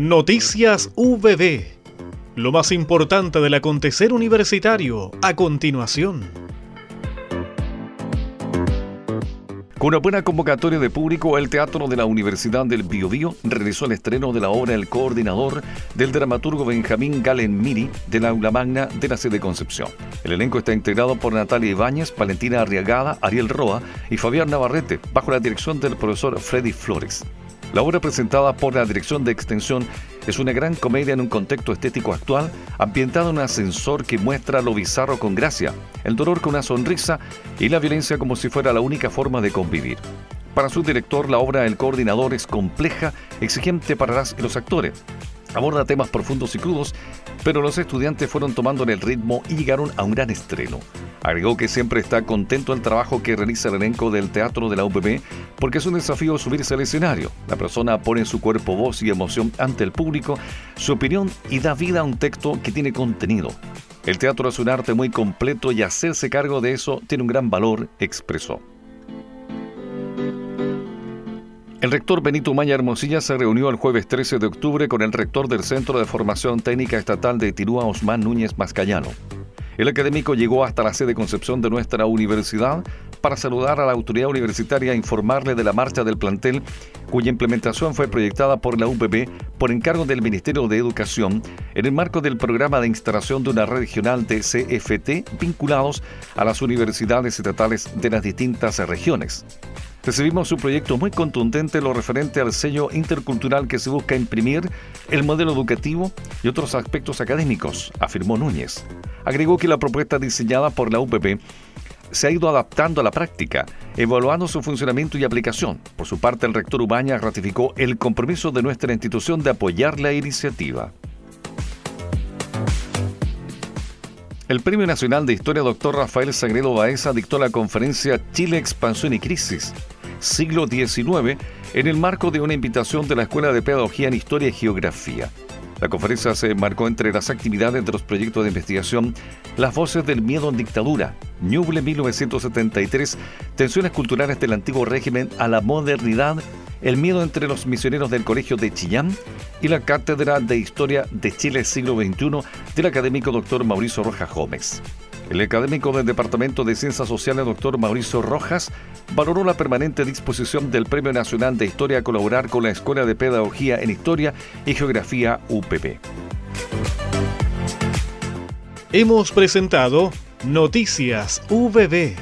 Noticias VB. Lo más importante del acontecer universitario a continuación. Con una buena convocatoria de público, el Teatro de la Universidad del Biobío realizó el estreno de la obra El Coordinador del dramaturgo Benjamín Galen Miri del aula magna de la sede Concepción. El elenco está integrado por Natalia Ibáñez, Valentina Arriagada, Ariel Roa y Fabián Navarrete, bajo la dirección del profesor Freddy Flores. La obra presentada por la Dirección de Extensión es una gran comedia en un contexto estético actual, ambientada en un ascensor que muestra lo bizarro con gracia, el dolor con una sonrisa y la violencia como si fuera la única forma de convivir. Para su director, la obra El Coordinador es compleja, exigente para las y los actores. Aborda temas profundos y crudos, pero los estudiantes fueron tomando en el ritmo y llegaron a un gran estreno. Agregó que siempre está contento del trabajo que realiza el elenco del teatro de la UPB porque es un desafío subirse al escenario. La persona pone su cuerpo, voz y emoción ante el público, su opinión y da vida a un texto que tiene contenido. El teatro es un arte muy completo y hacerse cargo de eso tiene un gran valor, expresó. El rector Benito Maya Hermosilla se reunió el jueves 13 de octubre con el rector del Centro de Formación Técnica Estatal de Tirúa, Osman Núñez Mascayano. El académico llegó hasta la sede Concepción de nuestra universidad para saludar a la autoridad universitaria e informarle de la marcha del plantel, cuya implementación fue proyectada por la UPB por encargo del Ministerio de Educación en el marco del programa de instalación de una red regional de CFT vinculados a las universidades estatales de las distintas regiones. Recibimos un proyecto muy contundente en lo referente al sello intercultural que se busca imprimir, el modelo educativo y otros aspectos académicos, afirmó Núñez. Agregó que la propuesta diseñada por la UPP se ha ido adaptando a la práctica, evaluando su funcionamiento y aplicación. Por su parte, el rector Ubaña ratificó el compromiso de nuestra institución de apoyar la iniciativa. El Premio Nacional de Historia Dr. Rafael Sagredo Baeza dictó la conferencia Chile Expansión y Crisis, siglo XIX, en el marco de una invitación de la Escuela de Pedagogía en Historia y Geografía. La conferencia se marcó entre las actividades de los proyectos de investigación Las voces del miedo en dictadura, Ñuble 1973, Tensiones culturales del antiguo régimen a la modernidad, El miedo entre los misioneros del Colegio de Chillán y la Cátedra de Historia de Chile siglo XXI del académico doctor Mauricio Rojas Gómez. El académico del Departamento de Ciencias Sociales, doctor Mauricio Rojas, valoró la permanente disposición del Premio Nacional de Historia a colaborar con la Escuela de Pedagogía en Historia y Geografía UPP. Hemos presentado Noticias VB